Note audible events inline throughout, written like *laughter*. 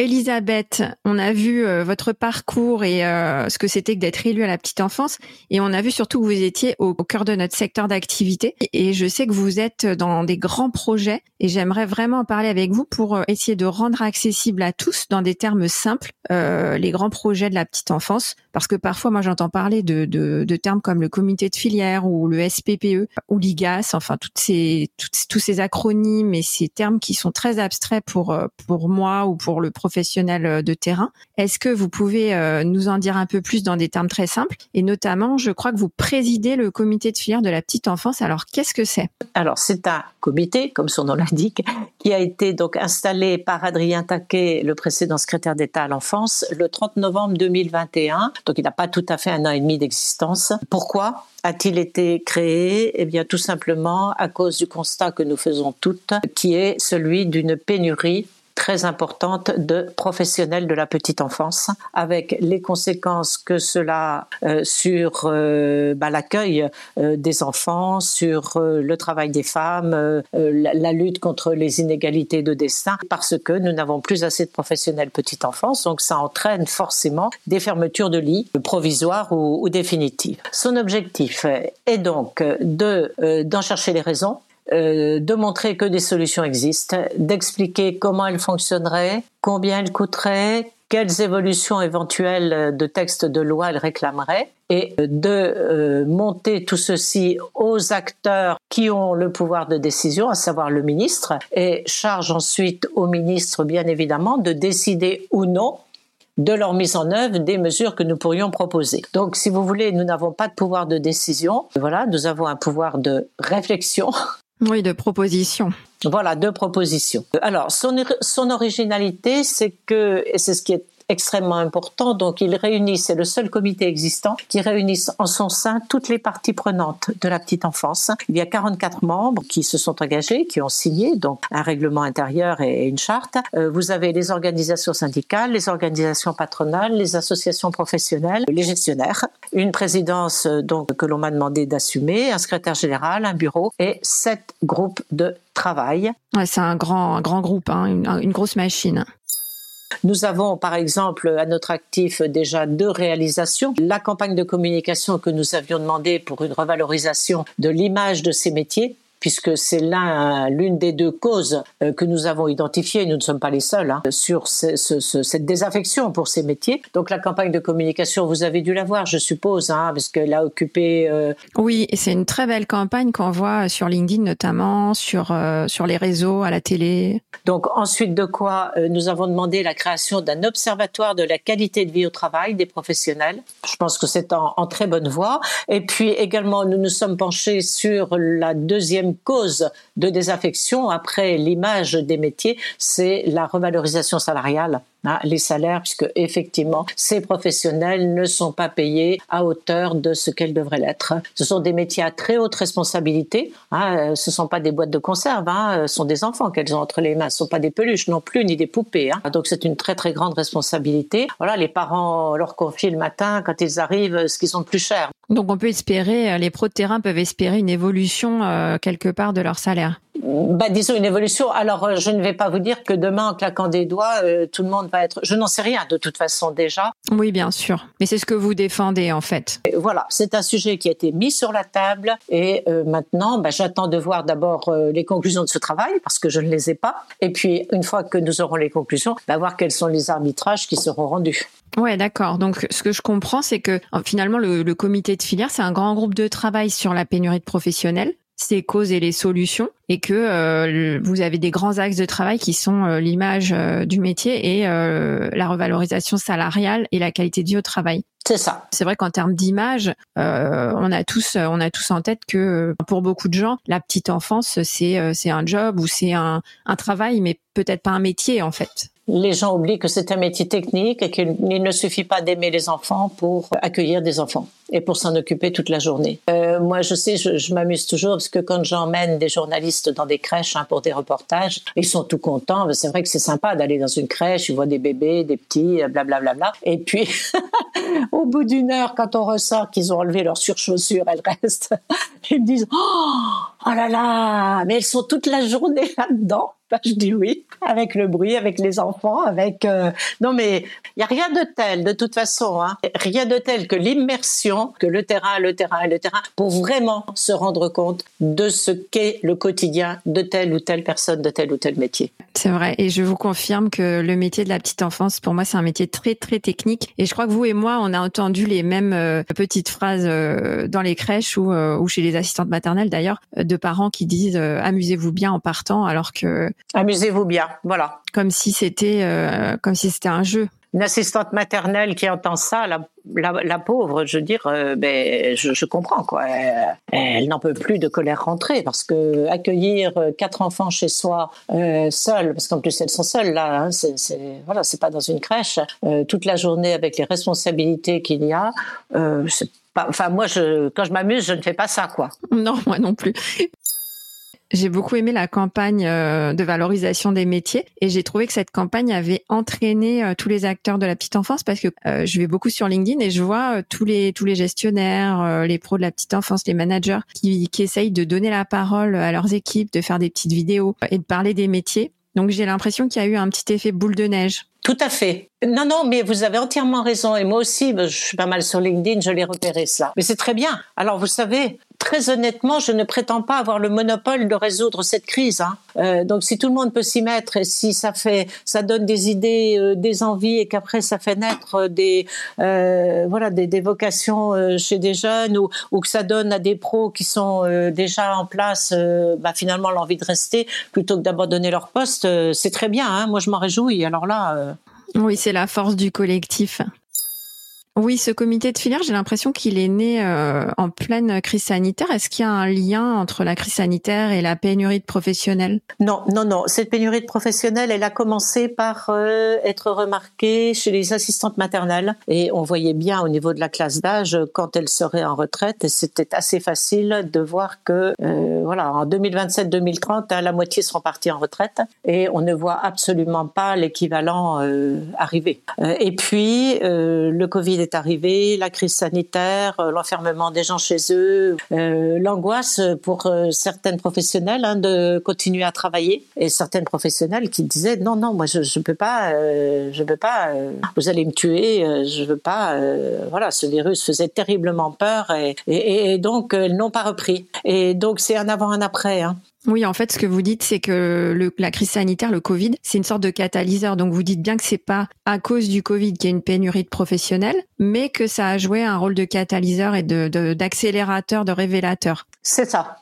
Elisabeth, on a vu euh, votre parcours et euh, ce que c'était que d'être élue à la petite enfance. Et on a vu surtout que vous étiez au, cœur de notre secteur d'activité. Et je sais que vous êtes dans des grands projets. Et j'aimerais vraiment en parler avec vous pour euh, essayer de rendre accessible à tous dans des termes simples les grands projets de la petite enfance. Parce que parfois moi j'entends parler de, de, termes comme le comité de filière ou le SPPE ou l'IGAS, enfin toutes ces tous ces acronymes et ces termes qui sont très abstraits pour pour moi ou pour le professionnel euh, de terrain. Est-ce que vous pouvez euh, nous en dire un peu plus dans des termes très simples? Et notamment, je crois que vous présidez le comité de filière de la petite enfance. Alors, qu'est-ce que c'est? Alors, c'est un comité, comme son nom l'indique, qui a été donc installé par Adrien Taquet, le précédent secrétaire d'État à l'enfance, le 30 novembre 2021. Donc, il n'a pas tout à fait un an et demi d'existence. Pourquoi a-t-il été créé? Eh bien, tout simplement à cause du constat que nous faisons toutes, qui est celui d'une pénurie très importante de professionnels de la petite enfance, avec les conséquences que cela euh, sur euh, bah, l'accueil euh, des enfants, sur le travail des femmes, la, lutte contre les inégalités de destin, parce que nous n'avons plus assez de professionnels petite enfance, donc ça entraîne forcément des fermetures de lits provisoires ou, ou définitives. Son objectif est donc de d'en chercher les raisons euh, de montrer que des solutions existent, d'expliquer comment elles fonctionneraient, combien elles coûteraient, quelles évolutions éventuelles de textes de loi elles réclameraient, et de euh, monter tout ceci aux acteurs qui ont le pouvoir de décision, à savoir le ministre, et charge ensuite au ministre, bien évidemment, de décider ou non de leur mise en œuvre des mesures que nous pourrions proposer. Donc, si vous voulez, nous n'avons pas de pouvoir de décision. Voilà, nous avons un pouvoir de réflexion oui, de proposition. Voilà, de propositions. Alors, son, son originalité, c'est que, et c'est ce qui est extrêmement important. Donc, il réunit, c'est le seul comité existant qui réunit en son sein toutes les parties prenantes de la petite enfance. Il y a 44 membres qui se sont engagés, qui ont signé donc un règlement intérieur et une charte. Euh, vous avez les organisations syndicales, les organisations patronales, les associations professionnelles, les gestionnaires, une présidence euh, donc que l'on m'a demandé d'assumer, un secrétaire général, un bureau et sept groupes de travail. Ouais, c'est un grand, un grand groupe, hein, une, une grosse machine. Nous avons par exemple à notre actif déjà deux réalisations. La campagne de communication que nous avions demandé pour une revalorisation de l'image de ces métiers puisque c'est l'un, l'une des deux causes euh, que nous avons identifiées, nous ne sommes pas les seuls, hein, sur cette désaffection pour ces métiers. Donc la campagne de communication, vous avez dû la voir, je suppose, hein, parce qu'elle a occupé... Euh... Oui, c'est une très belle campagne qu'on voit sur LinkedIn notamment, sur, euh, sur les réseaux, à la télé. Donc ensuite de quoi euh, nous avons demandé la création d'un observatoire de la qualité de vie au travail des professionnels. Je pense que c'est en, en très bonne voie. Et puis également, nous nous sommes penchés sur la deuxième cause de désaffection après l'image des métiers, c'est la revalorisation salariale. Hein, les salaires, puisque effectivement, ces professionnels ne sont pas payés à hauteur de ce qu'elles devraient l'être. Ce sont des métiers à très haute responsabilité. Hein, ce ne sont pas des boîtes de conserve, hein, ce sont des enfants qu'elles ont entre les mains. Ce ne sont pas des peluches non plus, ni des poupées. Hein. Donc c'est une très très grande responsabilité. Voilà, les parents leur confient le matin quand ils arrivent ce qu'ils ont de plus cher. Donc on peut espérer, les pros de terrain peuvent espérer une évolution euh, quelque part de leur salaire bah, disons une évolution. Alors, euh, je ne vais pas vous dire que demain, en claquant des doigts, euh, tout le monde va être. Je n'en sais rien de toute façon déjà. Oui, bien sûr. Mais c'est ce que vous défendez en fait. voilà, c'est un sujet qui a été mis sur la table et euh, maintenant, bah, j'attends de voir d'abord les conclusions de ce travail parce que je ne les ai pas. Et puis, une fois que nous aurons les conclusions, bah, voir quels sont les arbitrages qui seront rendus. Ouais, d'accord. Donc, ce que je comprends, c'est que finalement, le, le comité de filière, c'est un grand groupe de travail sur la pénurie de professionnels ses causes et les solutions et que euh, vous avez des grands axes de travail qui sont euh, l'image euh, du métier et la revalorisation salariale et la qualité de vie au travail. C'est ça. C'est vrai qu'en termes d'image, on a tous on a tous en tête que pour beaucoup de gens, la petite enfance c'est c'est un job ou c'est un, un travail mais peut-être pas un métier en fait les gens oublient que c'est un métier technique et qu'il ne suffit pas d'aimer les enfants pour accueillir des enfants et pour s'en occuper toute la journée. Euh, moi, je sais, je, m'amuse toujours parce que quand j'emmène des journalistes dans des crèches hein, pour des reportages, ils sont tout contents. C'est vrai que c'est sympa d'aller dans une crèche, ils voient des bébés, des petits, blablabla. Bla, bla, bla. Et puis, *laughs* au bout d'une heure, quand on ressort qu'ils ont enlevé leurs surchaussures, elles restent. *laughs* Ils me disent, oh, oh là là, mais elles sont toute la journée là-dedans. Bah, je dis oui, avec le bruit, avec les enfants, avec euh, non mais il y a rien de tel de toute façon, hein, rien de tel que l'immersion, que le terrain, le terrain le terrain, pour vraiment se rendre compte de ce qu'est le quotidien de telle ou telle personne, de tel ou tel métier. C'est vrai, et je vous confirme que le métier de la petite enfance, pour moi, c'est un métier très très technique. Et je crois que vous et moi, on a entendu les mêmes euh, petites phrases euh, dans les crèches ou chez les assistantes maternelles d'ailleurs, de parents qui disent amusez-vous bien en partant, alors que Amusez-vous bien, voilà. Comme si c'était euh, comme si c'était un jeu. Une assistante maternelle qui entend ça, la, pauvre, je veux dire, euh, ben, je, comprends quoi. Elle, n'en peut plus de colère rentrée parce que accueillir euh, quatre enfants chez soi euh, seuls, parce qu'en plus elles sont seules là, hein, c'est, voilà, c'est pas dans une crèche, toute la journée avec les responsabilités qu'il y a. enfin, moi, quand je m'amuse, je ne fais pas ça, quoi. *laughs* Non, moi non plus. J'ai beaucoup aimé la campagne euh, de valorisation des métiers et j'ai trouvé que cette campagne avait entraîné euh, tous les acteurs de la petite enfance parce que euh, je vais beaucoup sur LinkedIn et je vois tous les tous les gestionnaires, les pros de la petite enfance, les managers qui, qui essayent de donner la parole à leurs équipes, de faire des petites vidéos et de parler des métiers. Donc j'ai l'impression qu'il y a eu un petit effet boule de neige. Tout à fait. Non, non, mais vous avez entièrement raison. Et moi aussi, je suis pas mal sur LinkedIn, je l'ai repéré ça. Mais c'est très bien. Alors, vous savez, très honnêtement, je ne prétends pas avoir le monopole de résoudre cette crise. Hein. Euh, donc, si tout le monde peut s'y mettre et si ça fait, ça donne des idées, euh, des envies et qu'après ça fait naître des, euh, voilà, des, des vocations euh, chez des jeunes ou, ou, que ça donne à des pros qui sont euh, déjà en place, bah, finalement l'envie de rester plutôt que d'abandonner leur poste, c'est très bien. Hein. Moi, je m'en réjouis. Alors là. Oui, c'est la force du collectif. Oui, ce comité de filière, j'ai l'impression qu'il est né euh, en pleine crise sanitaire. Est-ce qu'il y a un lien entre la crise sanitaire et la pénurie de professionnels? Non, non, non. Cette pénurie de professionnels, elle a commencé par euh, être remarquée chez les assistantes maternelles. Et on voyait bien au niveau de la classe d'âge quand elles seraient en retraite. Et c'était assez facile de voir que, euh, voilà, en 2027-2030, hein, la moitié seront partis en retraite. Et on ne voit absolument pas l'équivalent arriver. et puis, le Covid est arrivé, la crise sanitaire, euh, l'enfermement des gens chez eux, euh, l'angoisse pour euh, certaines professionnelles hein, de continuer à travailler et certaines professionnelles qui disaient non non moi je je peux pas je peux pas vous allez me tuer je veux pas voilà ce virus faisait terriblement peur et donc elles n'ont pas repris et donc c'est un avant un après hein. Oui, en fait, ce que vous dites, c'est que le, la crise sanitaire, le Covid, c'est une sorte de catalyseur. Donc, vous dites bien que c'est pas à cause du Covid qu'il y a une pénurie de professionnels, mais que ça a joué un rôle de catalyseur et de d'accélérateur, de, de révélateur. C'est ça.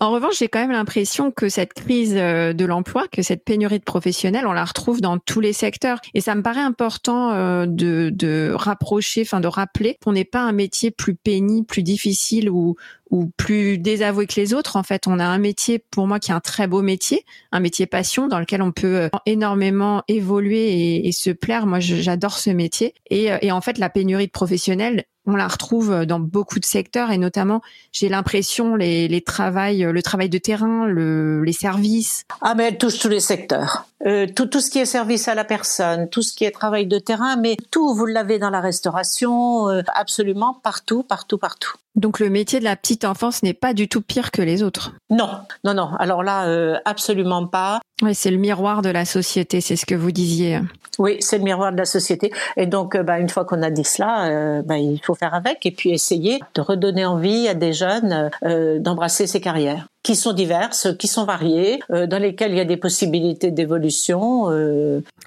En revanche, j'ai quand même l'impression que cette crise euh, de l'emploi, que cette pénurie de professionnels, on la retrouve dans tous les secteurs. Et ça me paraît important euh, de, de rapprocher, enfin de rappeler qu'on n'est pas un métier plus pénible, plus difficile ou, ou plus désavoué que les autres. En fait, on a un métier pour moi qui est un très beau métier, un métier passion dans lequel on peut euh, énormément évoluer et, se plaire. Moi, j'adore ce métier. Et, et en fait, la pénurie de professionnels, on la retrouve dans beaucoup de secteurs et notamment, j'ai l'impression les, les travails, le travail de terrain, le, les services. Ah mais elle touche tous les secteurs. euh, tout, tout ce qui est service à la personne, tout ce qui est travail de terrain, mais tout, vous l'avez dans la restauration, euh, absolument partout, partout, partout. Donc le métier de la petite enfance n'est pas du tout pire que les autres. Non, non, non. Alors là, euh, absolument pas. Oui, c'est le miroir de la société, c'est ce que vous disiez. Oui, c'est le miroir de la société. Et donc, euh, bah, une fois qu'on a dit cela, euh, bah, il faut faire avec et puis essayer de redonner envie à des jeunes d'embrasser ces carrières qui sont diverses, qui sont variées, dans lesquelles il y a des possibilités d'évolution.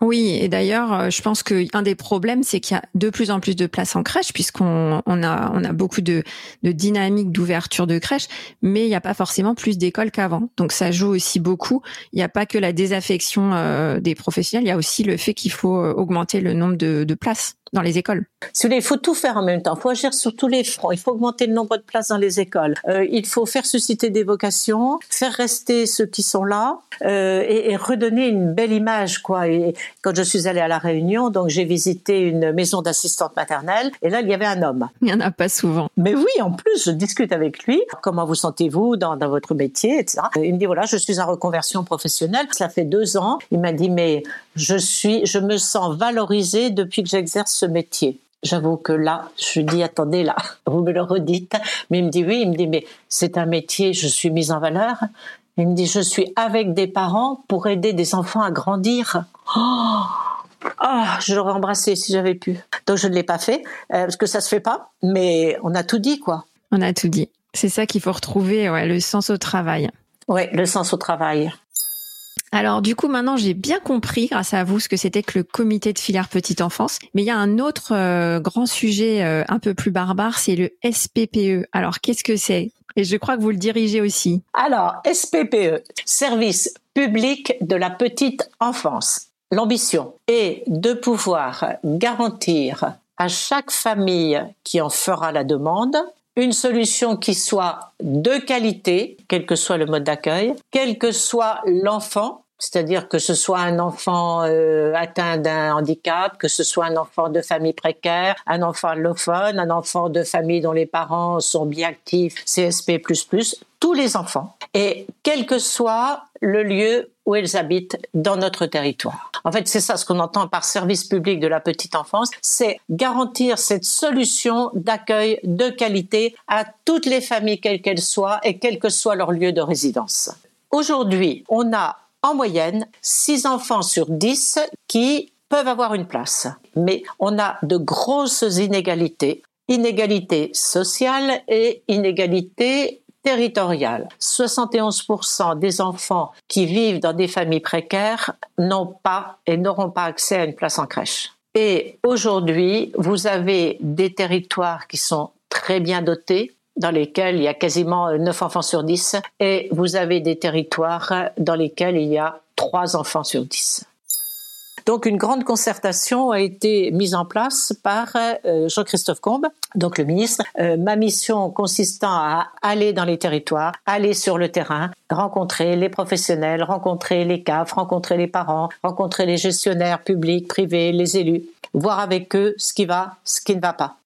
Oui, et d'ailleurs, je pense qu'un des problèmes, c'est qu'il y a de plus en plus de places en crèche, puisqu'on on a, on a beaucoup de, de dynamique d'ouverture de crèche, mais il n'y a pas forcément plus d'écoles qu'avant. Donc ça joue aussi beaucoup. Il n'y a pas que la désaffection euh, des professionnels, il y a aussi le fait qu'il faut euh, augmenter le nombre de, de places dans les écoles. Il faut tout faire en même temps. Il faut agir sur tous les fronts. Il faut augmenter le nombre de places dans les écoles. Euh, il faut faire susciter des vocations, faire rester ceux qui sont là euh, et, et, redonner une belle image, quoi. Et quand je suis allée à la Réunion, donc j'ai visité une maison d'assistante maternelle et là il y avait un homme. Il y en a pas souvent. Mais oui, en plus, je discute avec lui. Comment vous sentez-vous dans, dans votre métier, etc. Il me dit voilà, je suis en reconversion professionnelle. Ça fait deux ans. Il m'a dit mais je suis, je me sens valorisée depuis que j'exerce ce métier. J'avoue que là, je lui dis, attendez, là, *laughs* vous me le redites. Mais il me dit, oui, il me dit, mais c'est un métier, je suis mise en valeur. Il me dit, je suis avec des parents pour aider des enfants à grandir. Oh, oh je l'aurais embrassé si j'avais pu. Donc je ne l'ai pas fait, euh, parce que ça se fait pas, mais on a tout dit, quoi. On a tout dit. C'est ça qu'il faut retrouver, ouais, le sens au travail. Oui, le sens au travail. Alors du coup maintenant j'ai bien compris grâce à vous ce que c'était que le comité de filière petite enfance. Mais il y a un autre euh, grand sujet euh, un peu plus barbare, c'est le SPPE. Alors qu'est-ce que c'est? Et je crois que vous le dirigez aussi. Alors SPPE, service public de la petite enfance. L'ambition est de pouvoir garantir à chaque famille qui en fera la demande une solution qui soit de qualité, quel que soit le mode d'accueil, quel que soit l'enfant, c'est-à-dire que ce soit un enfant euh, atteint d'un handicap, que ce soit un enfant de famille précaire, un enfant allophone, un enfant de famille dont les parents sont bien actifs, CSP++, tous les enfants, et quel que soit le lieu où ils habitent dans notre territoire. En fait, c'est ça ce qu'on entend par service public de la petite enfance, c'est garantir cette solution d'accueil de qualité à toutes les familles, quelles qu'elles soient, et quel que soit leur lieu de résidence. Aujourd'hui, on a en moyenne 6 enfants sur 10 qui peuvent avoir une place. Mais on a de grosses inégalités, inégalités sociales et inégalités territoriales. 71% des enfants qui vivent dans des familles précaires n'ont pas et n'auront pas accès à une place en crèche. Et aujourd'hui, vous avez des territoires qui sont très bien dotés, dans lesquels il y a quasiment 9 enfants sur 10 et vous avez des territoires dans lesquels il y a 3 enfants sur 10. Donc une grande concertation a été mise en place par euh, Jean-Christophe Combe, donc le ministre. Euh, ma mission consistant à aller dans les territoires, aller sur le terrain, rencontrer les professionnels, rencontrer les CAF, rencontrer les parents, rencontrer les gestionnaires publics, privés, les élus, voir avec eux ce qui va, ce qui ne va pas.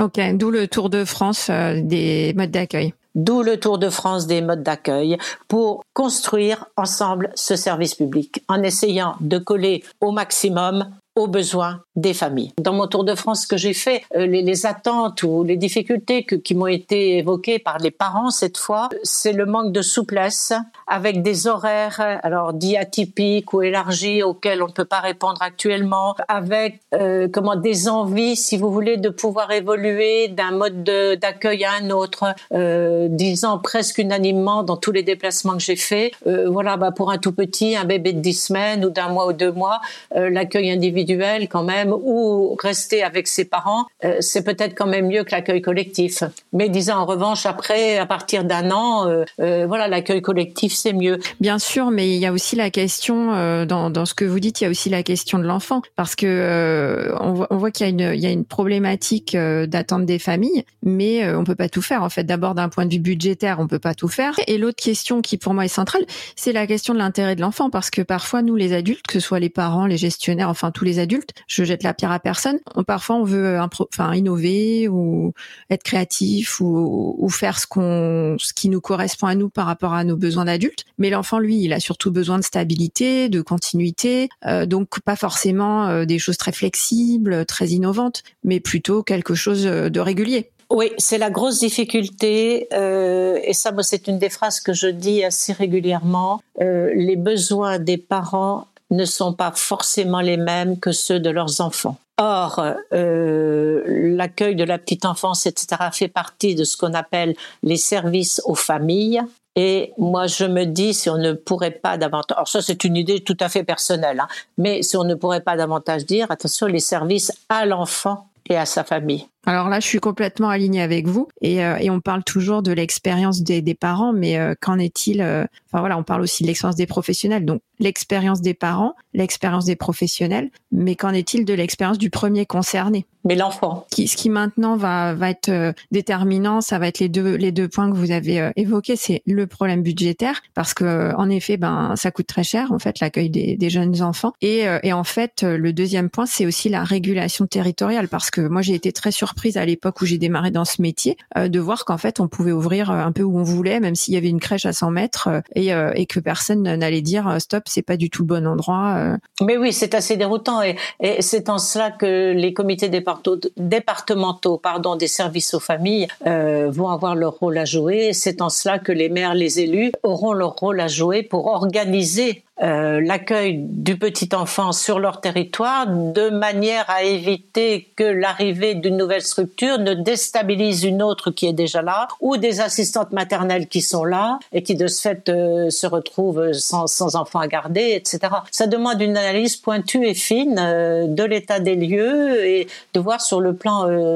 Ok, d'où le Tour de France euh, des modes d'accueil. D'où le Tour de France des modes d'accueil pour construire ensemble ce service public en essayant de coller au maximum aux besoins des familles. Dans mon tour de France que j'ai fait, euh, les, attentes ou les difficultés qui m'ont été évoquées par les parents cette fois, c'est le manque de souplesse avec des horaires alors dits atypiques ou élargis auxquels on ne peut pas répondre actuellement, avec euh, comment des envies, si vous voulez, de pouvoir évoluer d'un mode d'accueil à un autre, euh, disant presque unanimement dans tous les déplacements que j'ai faits, euh, voilà, bah pour un tout petit, un bébé de 10 semaines ou d'un mois ou deux mois, l'accueil individuel quand même ou rester avec ses parents, euh, c'est peut-être quand même mieux que l'accueil collectif. Mais disons en revanche après, à partir d'un an, voilà, l'accueil collectif c'est mieux. Bien sûr, mais il y a aussi la question euh, dans, dans ce que vous dites, il y a aussi la question de l'enfant parce que euh, on voit, on voit qu'il y a une il y a une problématique euh, d'attente des familles, mais on peut pas tout faire en fait. D'abord d'un point de vue budgétaire, on peut pas tout faire. Et l'autre question qui pour moi est centrale, c'est la question de l'intérêt de l'enfant parce que parfois nous les adultes, que ce soit les parents, les gestionnaires, enfin tous les adultes. Je jette la pierre à personne. On, parfois, on veut enfin innover ou être créatif ou, faire ce qu'on, ce qui nous correspond à nous par rapport à nos besoins d'adultes. Mais l'enfant, lui, il a surtout besoin de stabilité, de continuité, euh, donc pas forcément euh, des choses très flexibles, très innovantes, mais plutôt quelque chose de régulier. Oui, c'est la grosse difficulté, euh, et ça, c'est une des phrases que je dis assez régulièrement. Euh, les besoins des parents ne sont pas forcément les mêmes que ceux de leurs enfants. Or, euh, l'accueil de la petite enfance, etc., fait partie de ce qu'on appelle les services aux familles. Et moi, je me dis, si on ne pourrait pas davantage, alors ça c'est une idée tout à fait personnelle, hein, mais si on ne pourrait pas davantage dire, attention, les services à l'enfant et à sa famille. Alors là, je suis complètement alignée avec vous et, euh, et on parle toujours de l'expérience des, des, parents, mais euh, qu'en est-il euh, Enfin voilà, on parle aussi de l'expérience des professionnels. Donc l'expérience des parents, l'expérience des professionnels, mais qu'en est-il de l'expérience du premier concerné? Mais l'enfant. Qui, ce qui maintenant va va être déterminant, ça va être les deux les deux points que vous avez évoqués, c'est le problème budgétaire parce que en effet, ben ça coûte très cher en fait l'accueil des, des, jeunes enfants et, et en fait le deuxième point c'est aussi la régulation territoriale parce que moi j'ai été très surprise surprise à l'époque où j'ai démarré dans ce métier euh, de voir qu'en fait on pouvait ouvrir euh, un peu où on voulait, même s'il y avait une crèche à 100 mètres euh, et, et que personne n'allait dire stop, c'est pas du tout le bon endroit. Mais oui, c'est assez déroutant et, c'est en cela que les comités départementaux, pardon, des services aux familles vont avoir leur rôle à jouer. C'est en cela que les maires, les élus auront leur rôle à jouer pour organiser euh, l'accueil du petit enfant sur leur territoire de manière à éviter que l'arrivée d'une nouvelle structure ne déstabilise une autre qui est déjà là ou des assistantes maternelles qui sont là et qui de ce fait euh, se retrouvent sans, sans enfants à garder, etc. Ça demande une analyse pointue et fine euh, de l'état des lieux et de voir sur le plan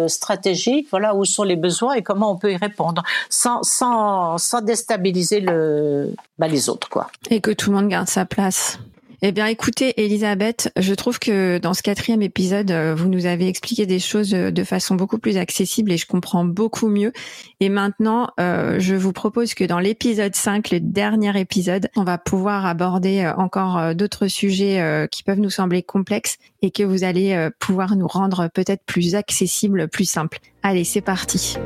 stratégique voilà où sont les besoins et comment on peut y répondre sans, sans, sans déstabiliser le, bah, les autres quoi. Et que tout le monde garde sa Eh bien, écoutez, Elisabeth, je trouve que dans ce quatrième épisode, euh, vous nous avez expliqué des choses euh, de façon beaucoup plus accessible et je comprends beaucoup mieux. Et maintenant, euh, je vous propose que dans l'épisode 5, le dernier épisode, on va pouvoir aborder encore d'autres sujets qui peuvent nous sembler complexes et que vous allez pouvoir nous rendre peut-être plus accessibles, plus simples. Allez, c'est parti.